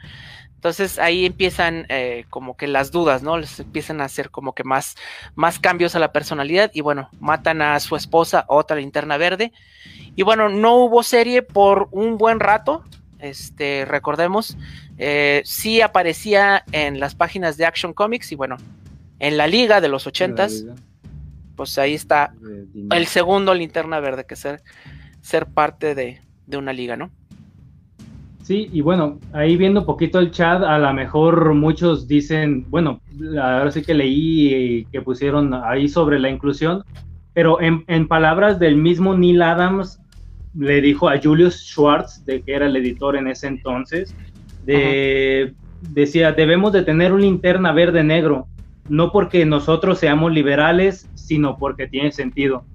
Entonces ahí empiezan eh, como que las dudas, ¿no? Les empiezan a hacer como que más, más cambios a la personalidad y bueno, matan a su esposa, otra linterna verde. Y bueno, no hubo serie por un buen rato, este, recordemos, sí aparecía en las páginas de Action Comics y bueno, en la liga de los ochentas, pues ahí está el segundo linterna verde, que ser, ser parte de, una liga, ¿no? Sí, y bueno, ahí viendo un poquito el chat, a lo mejor muchos dicen, bueno, ahora sí que leí que pusieron ahí sobre la inclusión, pero en, palabras del mismo Neil Adams, le dijo a Julius Schwartz, de que era el editor en ese entonces, de, decía, debemos de tener un linterna verde negro, no porque nosotros seamos liberales, sino porque tiene sentido.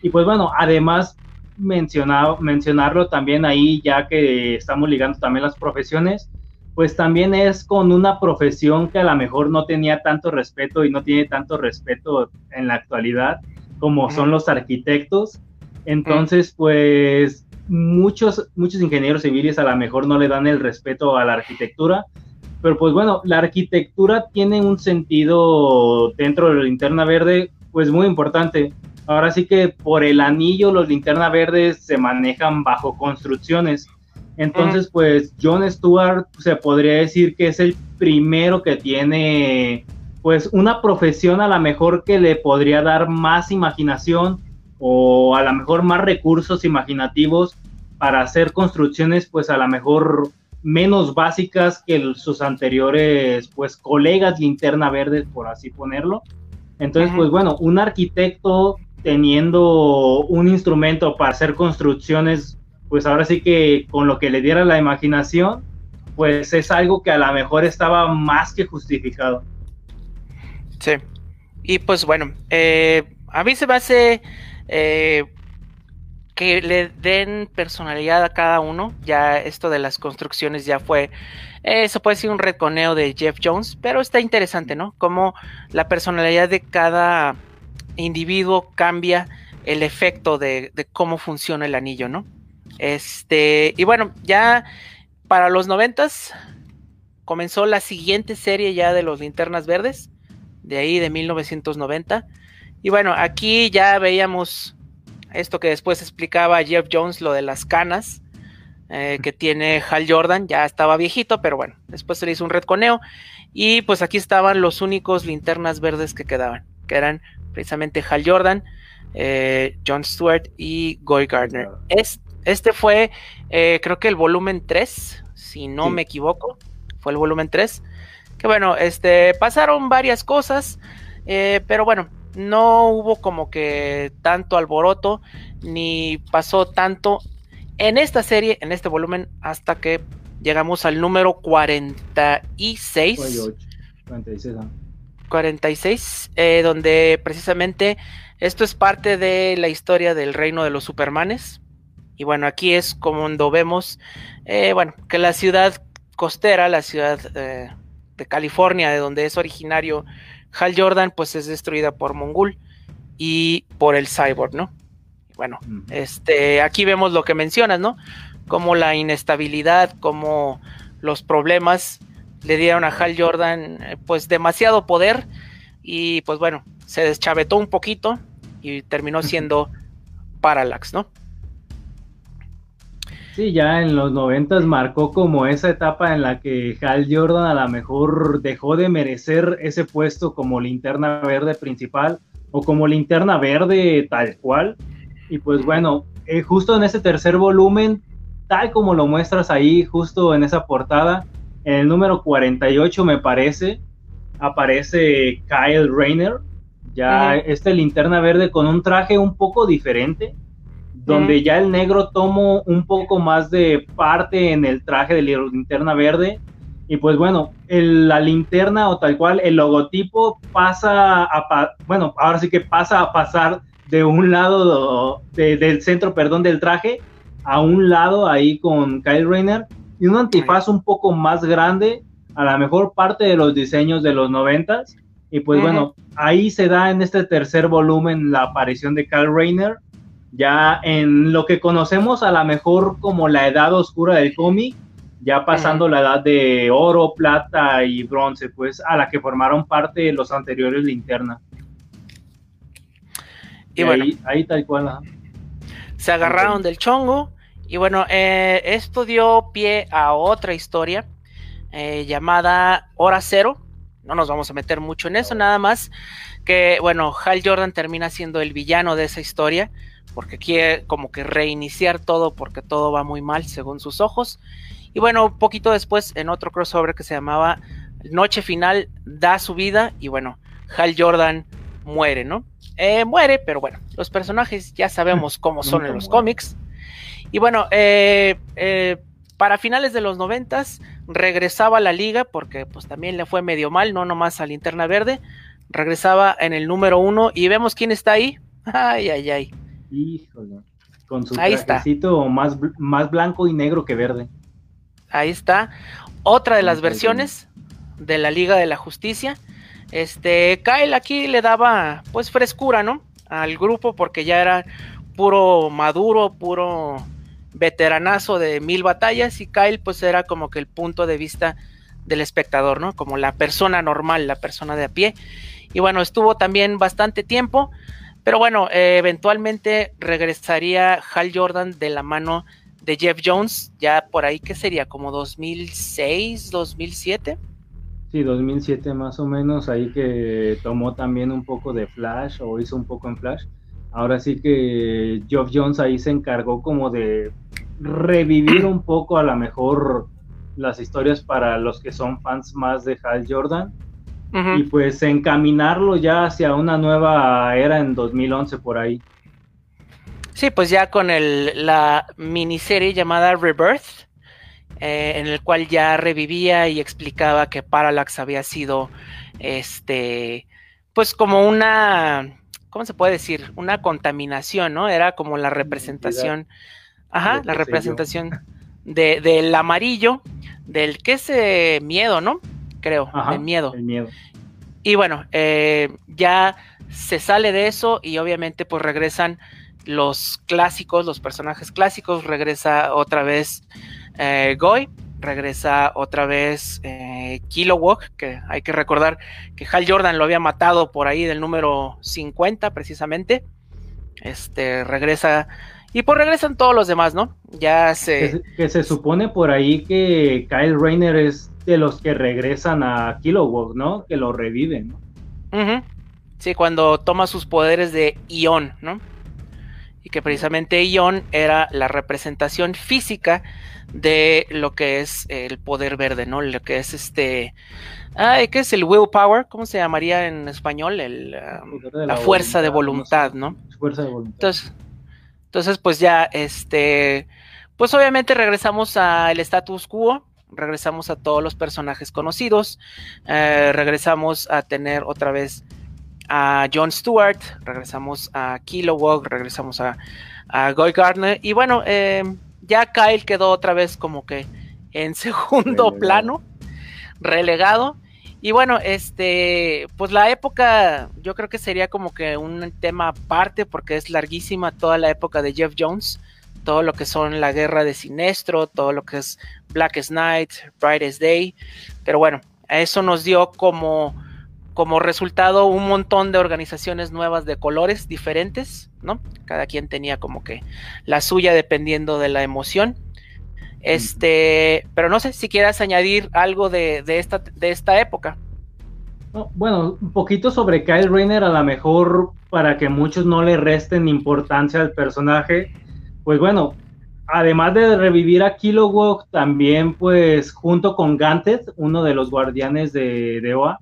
Y pues bueno, además mencionado, mencionarlo también ahí, ya que estamos ligando también las profesiones, pues también es con una profesión que a lo mejor no tenía tanto respeto y no tiene tanto respeto en la actualidad, como son los arquitectos. Entonces, pues muchos, muchos ingenieros civiles a lo mejor no le dan el respeto a la arquitectura, pero pues bueno, la arquitectura tiene un sentido dentro de la linterna verde, pues muy importante. Ahora sí que por el anillo los linterna verdes se manejan bajo construcciones. Entonces, pues John Stewart se podría decir que es el primero que tiene pues una profesión a lo mejor que le podría dar más imaginación o a lo mejor más recursos imaginativos para hacer construcciones pues a lo mejor menos básicas que sus anteriores pues colegas linterna verde por así ponerlo. Entonces, pues bueno, un arquitecto teniendo un instrumento para hacer construcciones, pues ahora sí que con lo que le diera la imaginación, pues es algo que a lo mejor estaba más que justificado. Sí. Y pues bueno, eh, a mí se me hace eh, que le den personalidad a cada uno. Ya esto de las construcciones ya fue, eso puede ser un reconeo de Jeff Jones, pero está interesante, ¿no? Cómo la personalidad de cada individuo cambia el efecto de, de cómo funciona el anillo, ¿no? Este, y bueno, ya para los noventas comenzó la siguiente serie ya de los linternas verdes, de ahí de 1990. Y bueno, aquí ya veíamos esto que después explicaba Jeff Jones, lo de las canas eh, que tiene Hal Jordan, ya estaba viejito, pero bueno, después se le hizo un retconeo. Y pues aquí estaban los únicos linternas verdes que quedaban, que eran precisamente Hal Jordan, eh, John Stewart y Goy Gardner. este fue, eh, creo que el volumen 3, si no me equivoco, fue el volumen 3. Que bueno, este, pasaron varias cosas, eh, pero bueno, no hubo como que tanto alboroto, ni pasó tanto en esta serie, en este volumen, hasta que llegamos al número 46. 46, 46 donde precisamente esto es parte de la historia del reino de los supermanes. Y bueno, aquí es como vemos, eh, bueno, que la ciudad costera, la ciudad eh, de California, de donde es originario Hal Jordan, pues es destruida por Mongul y por el Cyborg, ¿no? Bueno, este, aquí vemos lo que mencionas, ¿no? Como la inestabilidad, como los problemas le dieron a Hal Jordan, eh, pues demasiado poder y pues bueno, se deschavetó un poquito y terminó siendo Parallax, ¿no? Sí, ya en los noventas marcó como esa etapa en la que Hal Jordan a lo mejor dejó de merecer ese puesto como linterna verde principal o como linterna verde tal cual. Y pues bueno, eh, justo en ese tercer volumen, tal como lo muestras ahí, justo en esa portada, en el número 48 me parece, aparece Kyle Rayner, ya este linterna verde con un traje un poco diferente donde ya. el negro tomó un poco más de parte en el traje de la linterna verde. Y pues bueno, la linterna o tal cual, el logotipo pasa a, bueno, ahora sí que pasa a pasar de un lado del centro, perdón, del traje a un lado ahí con Kyle Rayner. Y un antifaz un poco más grande, a la mejor parte de los diseños de los noventas. Y pues bueno, ahí se da en este tercer volumen la aparición de Kyle Rayner ya en lo que conocemos a lo mejor como la edad oscura del cómic, ya pasando la edad de oro, plata y bronce, pues a la que formaron parte los anteriores linterna. Y, bueno, ahí, tal cual. Se agarraron del chongo y bueno, eh, esto dio pie a otra historia eh, llamada Hora Cero. No nos vamos a meter mucho en eso, nada más que bueno, Hal Jordan termina siendo el villano de esa historia porque quiere como que reiniciar todo porque todo va muy mal según sus ojos. Y bueno, poquito después en otro crossover que se llamaba Noche Final da su vida y bueno, Hal Jordan muere, ¿no? Eh, muere, pero bueno, los personajes ya sabemos cómo son en los cómics. Y bueno, eh, eh, para finales de los noventas regresaba a la liga porque pues también le fue medio mal, no nomás a Linterna Verde. Regresaba en el número uno y vemos quién está ahí. Ay, ay, ay. Híjole. Con su Ahí trajecito más, más blanco y negro que verde. Ahí está. Otra de las versiones de la Liga de la Justicia. Este, Kyle aquí le daba pues frescura, ¿no? al grupo porque ya era puro maduro, puro veteranazo de mil batallas y Kyle pues era como que el punto de vista del espectador, ¿no? Como la persona normal, la persona de a pie. Y bueno, estuvo también bastante tiempo, pero bueno, eh, eventualmente regresaría Hal Jordan de la mano de Jeff Jones, ya por ahí, ¿qué sería? ¿Como 2006, 2007? Sí, 2007 más o menos, ahí que tomó también un poco de Flash o hizo un poco en Flash. Ahora sí que Geoff Jones ahí se encargó como de revivir un poco a lo mejor las historias para los que son fans más de Hal Jordan y pues encaminarlo ya hacia una nueva era en 2011 por ahí. Sí, pues ya con el, la miniserie llamada Rebirth, eh, en el cual ya revivía y explicaba que Parallax había sido, este, pues como una, ¿cómo se puede decir? Una contaminación, ¿no? Era como la representación, ajá, la representación de, del amarillo, del que es eh, miedo, ¿no? Creo, del miedo. El miedo. Y bueno, eh, ya se sale de eso y obviamente pues regresan los clásicos, los personajes clásicos, regresa otra vez eh, Goy, regresa otra vez eh, Kilowog, que hay que recordar que Hal Jordan lo había matado por ahí del número 50 precisamente. Este regresa y pues regresan todos los demás, ¿no? Ya se que, se supone por ahí que Kyle Rayner es de los que regresan a Kilowog, ¿no? Que lo reviven, ¿no? Sí, cuando toma sus poderes de Ion, ¿no? y que precisamente Ion era la representación física de lo que es el poder verde, ¿no? Lo que es este... Ay, ¿qué es el willpower? ¿Cómo se llamaría en español? El, um, la, fuerza de voluntad, ¿no? Fuerza de voluntad. Entonces, entonces, pues ya, este... Pues obviamente regresamos al status quo, regresamos a todos los personajes conocidos, eh, regresamos a tener otra vez a John Stewart, regresamos a Kilowog, regresamos a, a Guy Gardner. Y bueno, eh, ya Kyle quedó otra vez como que en segundo plano, relegado. Y bueno, este, pues la época, yo creo que sería como que un tema aparte, porque es larguísima toda la época de Jeff Jones, todo lo que son la guerra de Sinestro, todo lo que es Blackest Night, Brightest Day. Pero bueno, eso nos dio como como resultado un montón de organizaciones nuevas de colores diferentes, ¿no? Cada quien tenía como que la suya dependiendo de la emoción. Este, pero no sé si quieras añadir algo de, esta, de esta época. bueno, un poquito sobre Kyle Rayner, a lo mejor para que muchos no le resten importancia al personaje. Pues bueno, además de revivir a Kilowog, también pues junto con Gantet, uno de los guardianes de, de OA,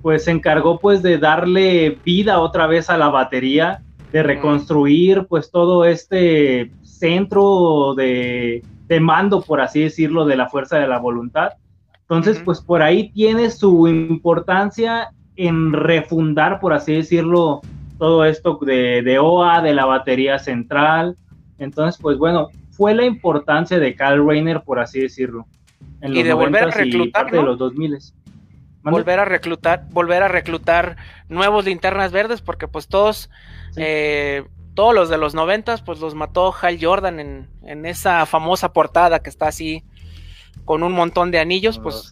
pues se encargó pues de darle vida otra vez a la batería, de reconstruir pues todo este centro de, mando, por así decirlo, de la fuerza de la voluntad. Entonces, pues por ahí tiene su importancia en refundar, por así decirlo, todo esto de, de OA, de la batería central. Entonces, pues bueno, fue la importancia de Carl Rayner, por así decirlo. En y de volver a reclutar, de los 2000 volver a reclutar, volver a reclutar nuevos linternas verdes, porque pues todos, eh, todos los de los noventas, pues los mató Hal Jordan en, en, esa famosa portada que está así con un montón de anillos, pues,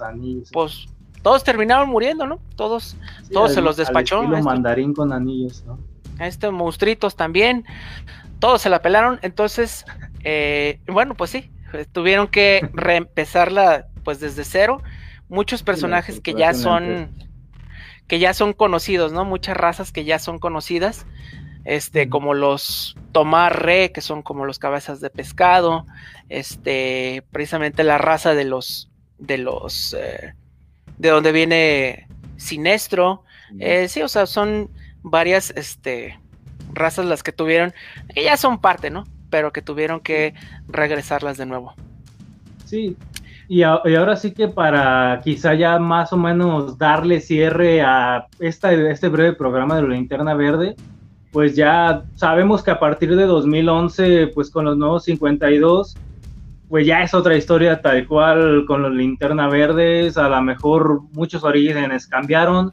pues todos terminaron muriendo, ¿no? Todos, todos se los despachó. Al mandarín con anillos, ¿no? A este monstruitos también, todos se la pelaron, entonces, eh, bueno, pues sí, tuvieron que reempezarla pues desde cero. Muchos personajes que ya son que ya son conocidos, ¿no? Muchas razas que ya son conocidas, este, como los Tomar Re, que son como los cabezas de pescado, este, precisamente la raza de los, de los, eh, de donde viene Sinestro, eh, sí, o sea, son varias, este, razas las que tuvieron, que ya son parte, ¿no? Pero que tuvieron que regresarlas de nuevo. Sí, y, ahora sí que para quizá ya más o menos darle cierre a esta, este breve programa de la linterna verde, pues ya sabemos que a partir de 2011, pues con los nuevos 52, pues ya es otra historia tal cual con los linterna verdes, a lo mejor muchos orígenes cambiaron,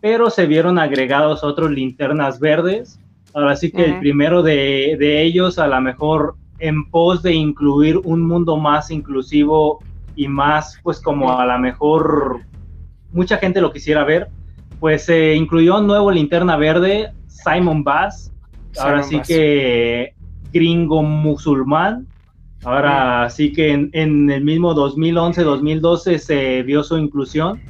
pero se vieron agregados otros linternas verdes, Ahora sí que el primero de, de ellos, a lo mejor en pos de incluir un mundo más inclusivo y más, pues como a lo mejor mucha gente lo quisiera ver, pues se incluyó un nuevo linterna verde, Simon Bass, ahora sí que gringo musulmán, ahora sí que en, el mismo 2011-2012 se vio su inclusión.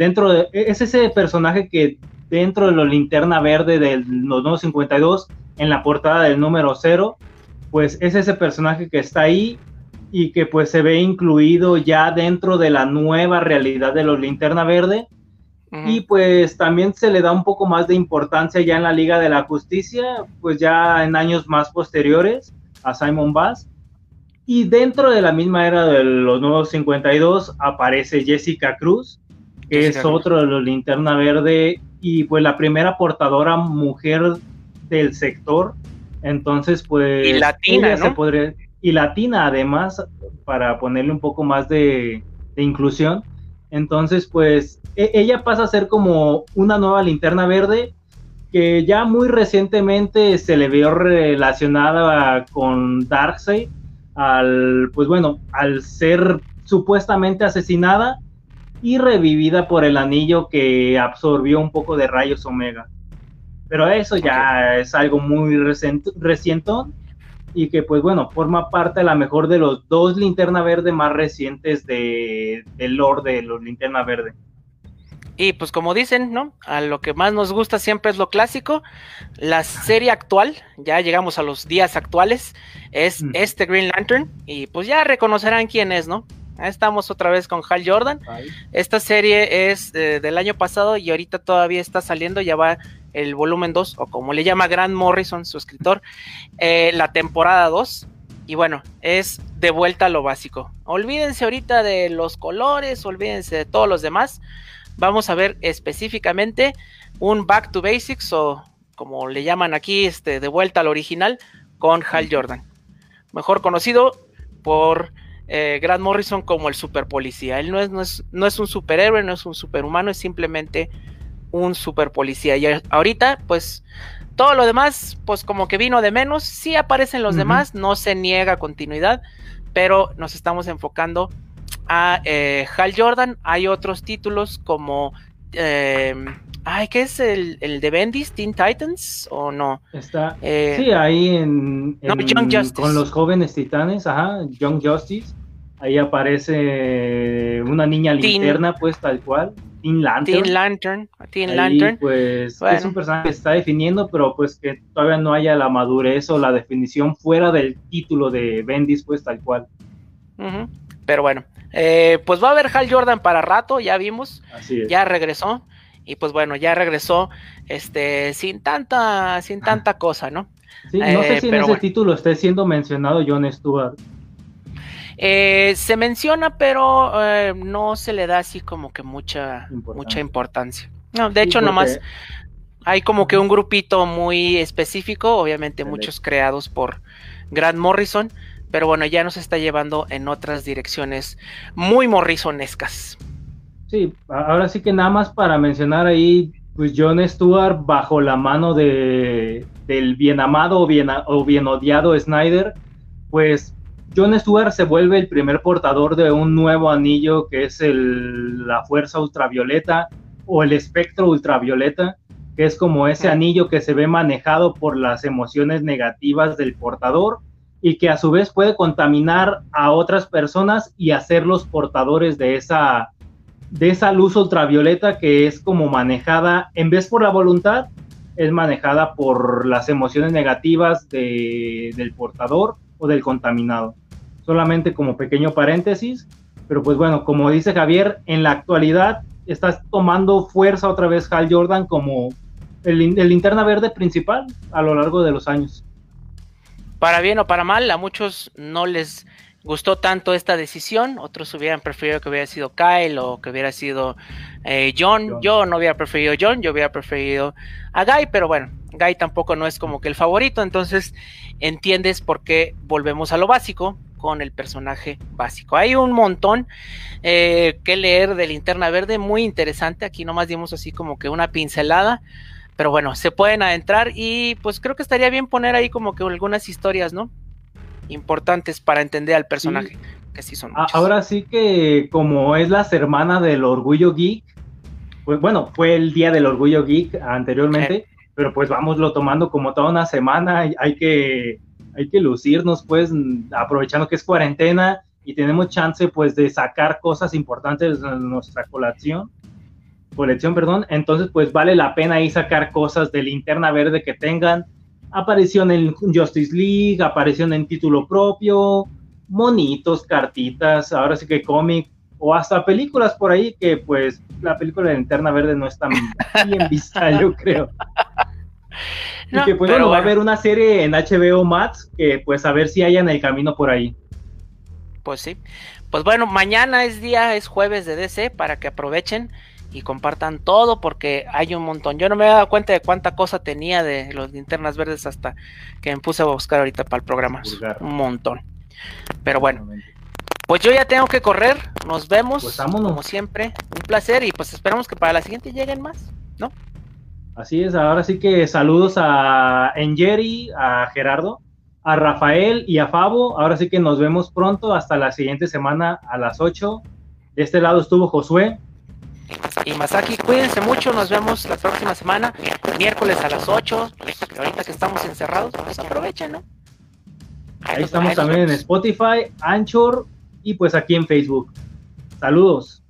dentro de, es ese personaje que dentro de la linterna verde de los nuevos 52, en la portada del número 0, pues es ese personaje que está ahí y que pues se ve incluido ya dentro de la nueva realidad de los linterna verde. Y pues también se le da un poco más de importancia ya en la Liga de la Justicia, pues ya en años más posteriores a Simon Bass. Y dentro de la misma era de los nuevos 52 aparece Jessica Cruz, que es otro de los linterna verde y pues la primera portadora mujer del sector entonces, pues. Y latina, ¿no? se y latina, además, para ponerle un poco más de, inclusión. Entonces, pues, e, ella pasa a ser como una nueva linterna verde que ya muy recientemente se le vio relacionada con Darkseid, al, pues bueno, al ser supuestamente asesinada y revivida por el anillo que absorbió un poco de rayos omega. Pero eso ya es algo muy reciente y que pues bueno, forma parte a lo mejor de los dos linterna verde más recientes de, del lore de los linterna verde. Y pues como dicen, ¿no? A lo que más nos gusta siempre es lo clásico. La serie actual, ya llegamos a los días actuales, es este Green Lantern. Y pues ya reconocerán quién es, ¿no? Estamos otra vez con Hal Jordan. Esta serie es eh, del año pasado y ahorita todavía está saliendo, ya va el volumen 2, o como le llama Grant Morrison, su escritor, eh, la temporada 2. Y bueno, es de vuelta a lo básico. Olvídense ahorita de los colores, olvídense de todos los demás. Vamos a ver específicamente un Back to Basics o como le llaman aquí, este, de vuelta al original con Hal Jordan. Mejor conocido por eh, Grant Morrison como el super policía. Él no es, no es, no es un superhéroe, no es un superhumano, es simplemente un super policía. Y ahorita, pues, todo lo demás, pues como que vino de menos. Sí aparecen los demás, no se niega continuidad, pero nos estamos enfocando a eh, Hal Jordan. Hay otros títulos como... Eh, ay, ¿qué es el, el, de Bendis? ¿Teen Titans o no? Está. Eh, sí, ahí en, con los jóvenes titanes, ajá, Young Justice. Ahí aparece una niña linterna, pues tal cual. Teen Lantern. Teen Lantern. Teen Lantern. Pues es un personaje que está definiendo, pero pues que todavía no haya la madurez o la definición fuera del título de Bendis, pues tal cual. Pero bueno, eh, pues va a haber Hal Jordan para rato, ya vimos. Así es. Ya regresó. Y pues bueno, ya regresó este sin tanta, sin tanta cosa, ¿no? Sí, no sé eh, si en ese título esté siendo mencionado John Stewart. Eh, se menciona, pero eh, no se le da así como que mucha, mucha importancia. No, de hecho, nomás hay como que un grupito muy específico, obviamente muchos creados por Grant Morrison, pero bueno, ya nos está llevando en otras direcciones muy morrisonescas. Sí, ahora sí que nada más para mencionar ahí, pues John Stewart bajo la mano de, del bien amado o bien, o bien odiado Snyder, pues John Stewart se vuelve el primer portador de un nuevo anillo que es el, la fuerza ultravioleta o el espectro ultravioleta, que es como ese anillo que se ve manejado por las emociones negativas del portador y que a su vez puede contaminar a otras personas y hacerlos portadores de esa, de esa luz ultravioleta que es como manejada, en vez por la voluntad, es manejada por las emociones negativas del portador o del contaminado. Solamente como pequeño paréntesis, pero pues bueno, como dice Javier, en la actualidad está tomando fuerza otra vez Hal Jordan como el, el linterna verde principal a lo largo de los años. Para bien o para mal, a muchos no les gustó tanto esta decisión, otros hubieran preferido que hubiera sido Kyle o que hubiera sido eh, John. Yo no hubiera preferido John, yo hubiera preferido a Guy, pero bueno, Guy tampoco no es como que el favorito, entonces entiendes por qué volvemos a lo básico con el personaje básico. Hay un montón eh, que leer de Linterna Verde, muy interesante. Aquí nomás dimos así como que una pincelada, Pero bueno, se pueden adentrar y pues creo que estaría bien poner ahí como que algunas historias, ¿no? Importantes para entender al personaje, que sí son muchas. Ahora sí que como es la semana del Orgullo Geek, pues bueno, fue el día del Orgullo Geek anteriormente, pero pues vámoslo tomando como toda una semana, hay que, hay que lucirnos pues aprovechando que es cuarentena y tenemos chance pues de sacar cosas importantes de nuestra colección colección, perdón, entonces pues vale la pena ahí sacar cosas de linterna verde que tengan, aparición en Justice League, aparición en título propio, monitos, cartitas, ahora sí que cómic, o hasta películas por ahí que pues la película de linterna verde no está bien vista, yo creo. y que pues bueno, va a haber una serie en HBO Max que pues a ver si hay en el camino por ahí. Pues sí. Pues bueno, mañana es día, es jueves de DC para que aprovechen y compartan todo porque hay un montón. Yo no me he dado cuenta de cuánta cosa tenía de los linternas verdes hasta que me puse a buscar ahorita para el programa. Un montón. Pero bueno, pues yo ya tengo que correr. Nos vemos pues como siempre. Un placer y pues esperamos que para la siguiente lleguen más, ¿no? Así es, ahora sí que saludos a Engeri, a Gerardo, a Rafael y a Fabo. Ahora sí que nos vemos pronto hasta la siguiente semana a las 8. De este lado estuvo Josué y Masaki. Cuídense mucho, nos vemos la próxima semana, miércoles a las 8. Ahorita que estamos encerrados, pues aprovechen, ¿no? Ahí, estamos también en Spotify, Anchor y pues aquí en Facebook. Saludos.